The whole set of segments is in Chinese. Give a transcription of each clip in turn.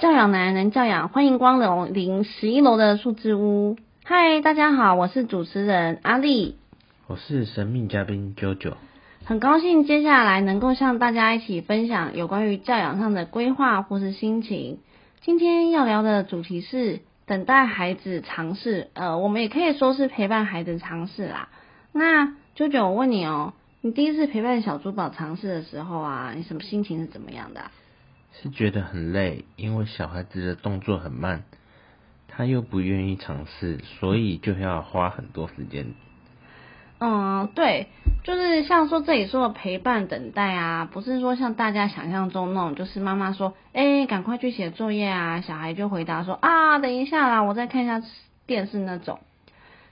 教养男人教养，欢迎光临十一楼的数字屋。嗨，大家好，我是主持人阿丽，我是神秘嘉宾 JoJo。很高兴接下来能够向大家一起分享有关于教养上的规划或是心情。今天要聊的主题是等待孩子尝试，呃，我们也可以说是陪伴孩子尝试啦。那 JoJo，，我问你哦，你第一次陪伴小珠宝尝试的时候啊，你什么心情是怎么样的？是觉得很累，因为小孩子的动作很慢，他又不愿意尝试，所以就要花很多时间。嗯，对，就是像说这里说的陪伴等待啊，不是说像大家想象中那种，就是妈妈说，哎，赶快去写作业啊，小孩就回答说啊，等一下啦，我再看一下电视那种。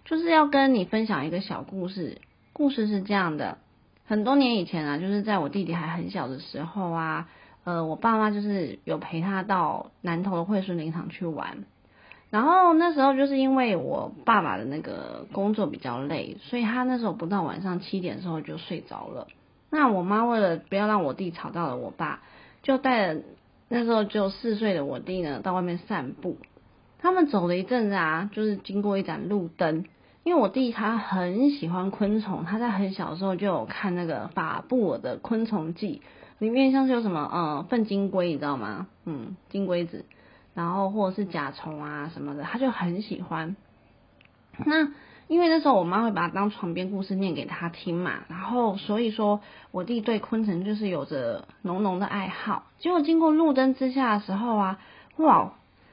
就是要跟你分享一个小故事，故事是这样的，很多年以前啊，就是在我弟弟还很小的时候啊。呃，我爸妈就是有陪他到南投的惠顺林场去玩，然后那时候就是因为我爸爸的那个工作比较累，所以他那时候不到晚上七点的时候就睡着了。那我妈为了不要让我弟吵到了我爸，就带那时候就四岁的我弟呢到外面散步。他们走了一阵子啊，就是经过一盏路灯，因为我弟他很喜欢昆虫，他在很小的时候就有看那个法布尔的昆虫记。里面像是有什么，嗯，粪金龟，你知道吗？嗯，金龟子，然后或者是甲虫啊什么的，他就很喜欢。那因为那时候我妈会把它当床边故事念给他听嘛，然后所以说我弟对昆虫就是有着浓浓的爱好。结果经过路灯之下的时候啊，哇，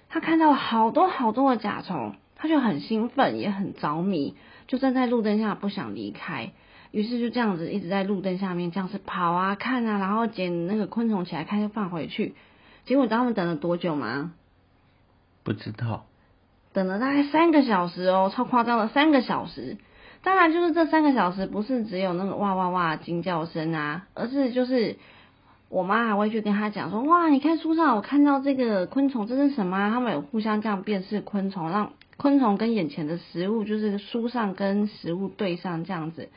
他看到了好多好多的甲虫，他就很兴奋，也很着迷，就站在路灯下不想离开。于是就这样子一直在路灯下面这样子跑啊看啊，然后捡那个昆虫起来看又放回去。结果你知道他们等了多久吗？不知道。等了大概三个小时哦，超夸张的三个小时。当然就是这三个小时不是只有那个哇哇哇惊叫声啊，而是就是我妈还会去跟他讲说，哇，你看书上我看到这个昆虫这是什么？他们有互相这样辨识昆虫，让昆虫跟眼前的食物就是书上跟食物对上这样子。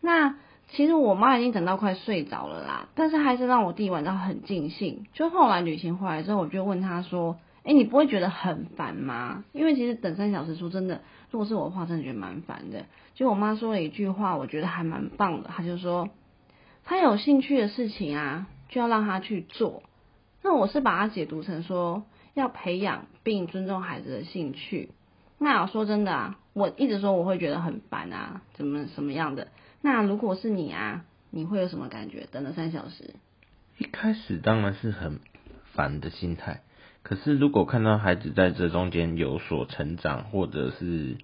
那其实我妈已经等到快睡着了啦，但是还是让我弟玩到很尽兴。就后来旅行回来之后，我就问他说：“哎，你不会觉得很烦吗？”因为其实等三小时书真的，如果是我的话，真的觉得蛮烦的。就我妈说了一句话，我觉得还蛮棒的。她就说：“他有兴趣的事情啊，就要让他去做。”那我是把它解读成说，要培养并尊重孩子的兴趣。那说真的啊，我一直说我会觉得很烦啊，怎么什么样的？那如果是你啊，你会有什么感觉？等了三小时，一开始当然是很烦的心态。可是如果看到孩子在这中间有所成长，或者是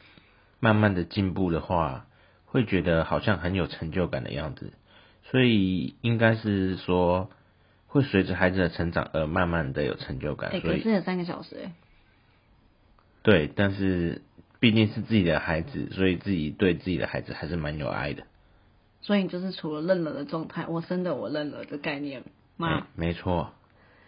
慢慢的进步的话，会觉得好像很有成就感的样子。所以应该是说，会随着孩子的成长而慢慢的有成就感。可是有三个小时哎。对，但是毕竟是自己的孩子，所以自己对自己的孩子还是蛮有爱的。所以就是除了认了的状态，我生的我认了的概念吗？没错。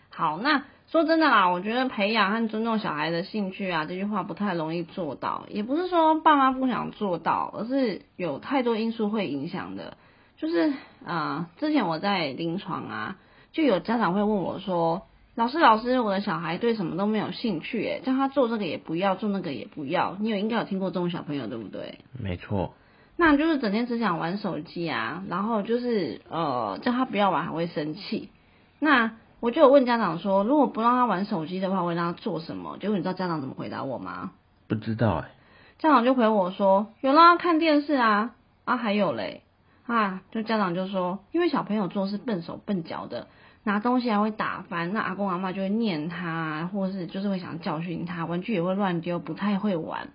好，那说真的啦，我觉得培养和尊重小孩的兴趣啊，这句话不太容易做到。也不是说爸妈不想做到，而是有太多因素会影响的。就是啊，之前我在临床啊，就有家长会问我说：“老师，老师，我的小孩对什么都没有兴趣，诶，叫他做这个也不要，做那个也不要。”你有应该有听过这种小朋友对不对？没错。那就是整天只想玩手机啊，然后就是呃叫他不要玩还会生气。那我就有问家长说，如果不让他玩手机的话，会让他做什么？结果你知道家长怎么回答我吗？不知道哎。家长就回我说，有让他，看电视啊啊还有嘞啊，就家长就说，因为小朋友做事笨手笨脚的，拿东西还会打翻，那阿公阿妈就会念他，或是就是会想教训他，玩具也会乱丢，不太会玩。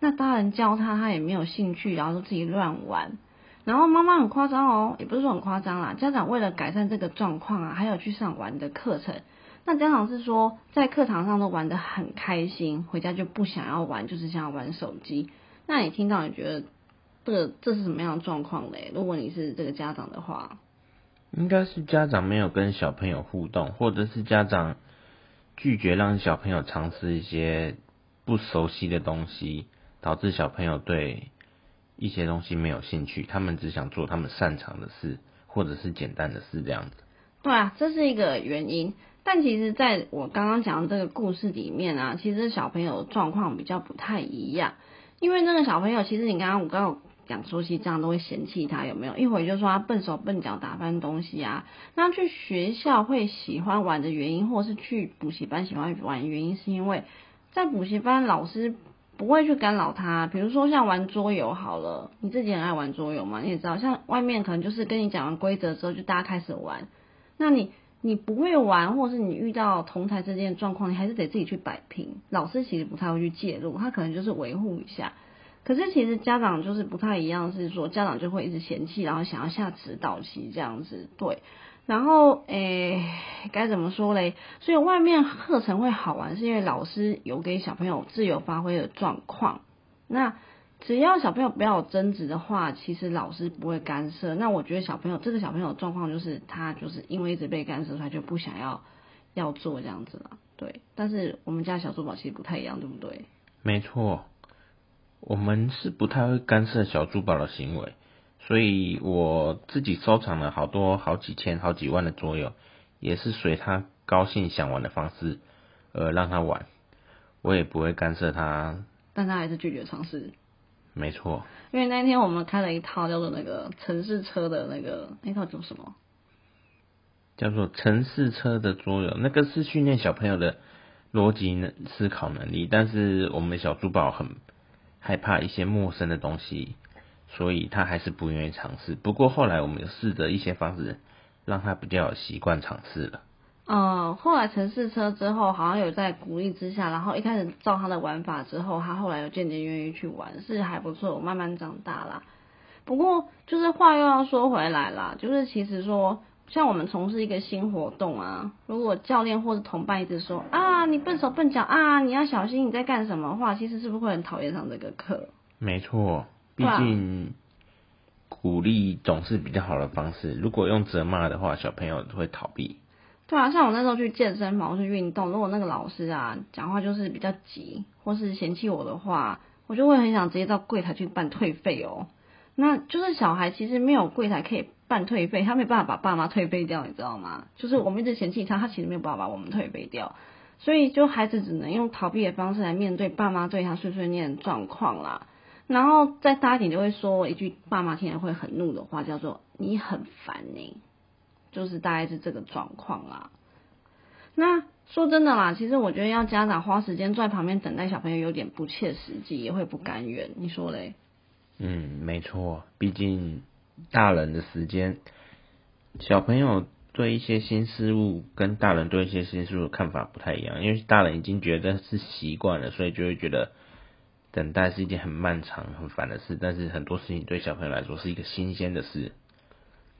那大人教他，他也没有兴趣，然后就自己乱玩。然后妈妈很夸张哦，也不是说很夸张啦。家长为了改善这个状况啊，还有去上玩的课程。那家长是说，在课堂上都玩得很开心，回家就不想要玩，就是想要玩手机。那你听到你觉得这个这是什么样的状况嘞？如果你是这个家长的话，应该是家长没有跟小朋友互动，或者是家长拒绝让小朋友尝试一些不熟悉的东西。导致小朋友对一些东西没有兴趣，他们只想做他们擅长的事，或者是简单的事这样子。对啊，这是一个原因。但其实在我刚刚讲的这个故事里面啊，其实小朋友状况比较不太一样，因为那个小朋友其实你刚刚我刚讲说，其实这样都会嫌弃他有没有？一会就说他笨手笨脚打翻东西啊。那去学校会喜欢玩的原因，或是去补习班喜欢玩的原因，是因为在补习班老师不会去干扰他。比如说像玩桌游好了，你自己很爱玩桌游嘛，你也知道，像外面可能就是跟你讲完规则之后，就大家开始玩，那你。你不会玩，或是你遇到同台之间的状况，你还是得自己去摆平。老师其实不太会去介入，他可能就是维护一下。可是其实家长就是不太一样，是说家长就会一直嫌弃，然后想要下指导棋这样子。对，然后诶，该怎么说嘞？所以外面课程会好玩，是因为老师有给小朋友自由发挥的状况。那只要小朋友不要有争执的话，其实老师不会干涉。那我觉得小朋友这个小朋友状况就是他就是因为一直被干涉，他就不想要要做这样子了。对，但是我们家小珠宝其实不太一样，对不对？没错，我们是不太会干涉小珠宝的行为，所以我自己收藏了好多好几千、好几万的桌游，也是随他高兴想玩的方式呃让他玩，我也不会干涉他。但他还是拒绝尝试。没错，因为那天我们开了一套叫做那个城市车的那个那套叫什么？叫做城市车的桌游，那个是训练小朋友的逻辑思考能力。但是我们小珠宝很害怕一些陌生的东西，所以他还是不愿意尝试。不过后来我们有试着一些方式，让他比较有习惯尝试了。嗯，后来城市车之后，好像有在鼓励之下，然后一开始照他的玩法之后，他后来又渐渐愿意去玩，是还不错，慢慢长大啦。不过就是话又要说回来啦，就是其实说，像我们从事一个新活动啊，如果教练或者同伴一直说啊，你笨手笨脚啊，你要小心你在干什么话，其实是不是会很讨厌上这个课？没错，毕竟鼓励总是比较好的方式，如果用责骂的话，小朋友会逃避。对啊，像我那时候去健身房去运动，如果那个老师啊讲话就是比较急，或是嫌弃我的话，我就会很想直接到柜台去办退费哦。那就是小孩其实没有柜台可以办退费，他没办法把爸妈退费掉，你知道吗？就是我们一直嫌弃他，他其实没有办法把我们退费掉，所以就孩子只能用逃避的方式来面对爸妈对他碎碎念的状况啦。然后再大一点就会说一句爸妈听了会很怒的话，叫做你很烦呢。就是大概是这个状况啦。那说真的啦，其实我觉得要家长花时间坐在旁边等待小朋友，有点不切实际，也会不甘愿。你说嘞？嗯，没错。毕竟大人的时间，小朋友对一些新事物跟大人对一些新事物的看法不太一样。因为大人已经觉得是习惯了，所以就会觉得等待是一件很漫长、很烦的事。但是很多事情对小朋友来说是一个新鲜的事。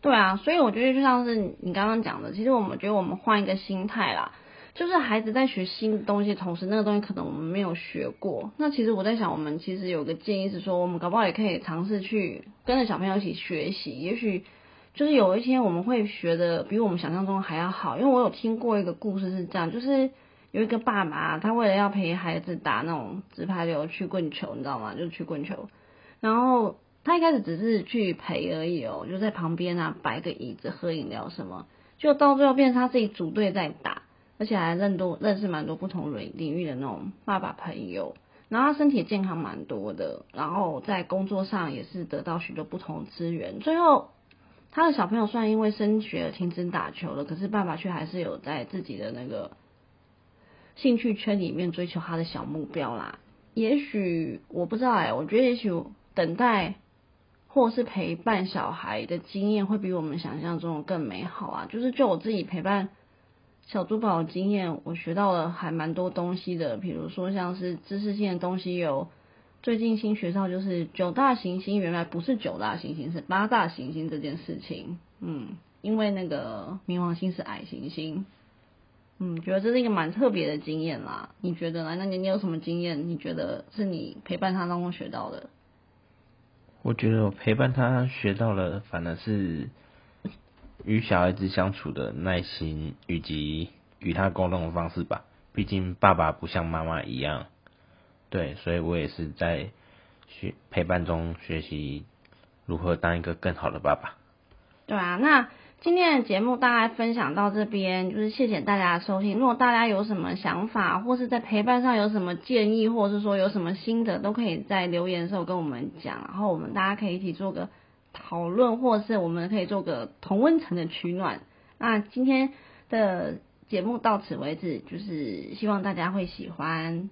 对啊，所以我觉得就像是你刚刚讲的，其实我们觉得我们换一个心态啦，就是孩子在学新的东西，同时那个东西可能我们没有学过。那其实我在想，我们其实有个建议是说，我们搞不好也可以尝试去跟着小朋友一起学习，也许就是有一天我们会学的比我们想象中还要好。因为我有听过一个故事是这样，就是有一个爸爸，他为了要陪孩子打那种直排流去棍球，你知道吗？就去棍球，然后。他一开始只是去陪而已哦，就在旁边啊摆个椅子喝饮料什么，就到最后变成他自己组队在打，而且还认多认识蛮多不同领领域的那种爸爸朋友，然后他身体健康蛮多的，然后在工作上也是得到许多不同资源。最后他的小朋友虽然因为升学停止打球了，可是爸爸却还是有在自己的那个兴趣圈里面追求他的小目标啦。也许我不知道哎，我觉得也许等待。或是陪伴小孩的经验会比我们想象中更美好啊！就是就我自己陪伴小珠宝经验，我学到了还蛮多东西的。比如说像是知识性的东西，有最近新学到就是九大行星原来不是九大行星，是八大行星这件事情。嗯，因为那个冥王星是矮行星。嗯，觉得这是一个蛮特别的经验啦。你觉得呢？那你你有什么经验？你觉得是你陪伴他当中学到的？我觉得我陪伴他学到了，反而是与小孩子相处的耐心以及与他沟通的方式吧。毕竟爸爸不像妈妈一样，对，所以我也是在学陪伴中学习如何当一个更好的爸爸。对啊，那今天的节目大概分享到这边，就是谢谢大家的收听。如果大家有什么想法，或是在陪伴上有什么建议，或是说有什么心得，都可以在留言的时候跟我们讲，然后我们大家可以一起做个。讨论或是我们可以做个同温层的取暖。那今天的节目到此为止就是希望大家会喜欢。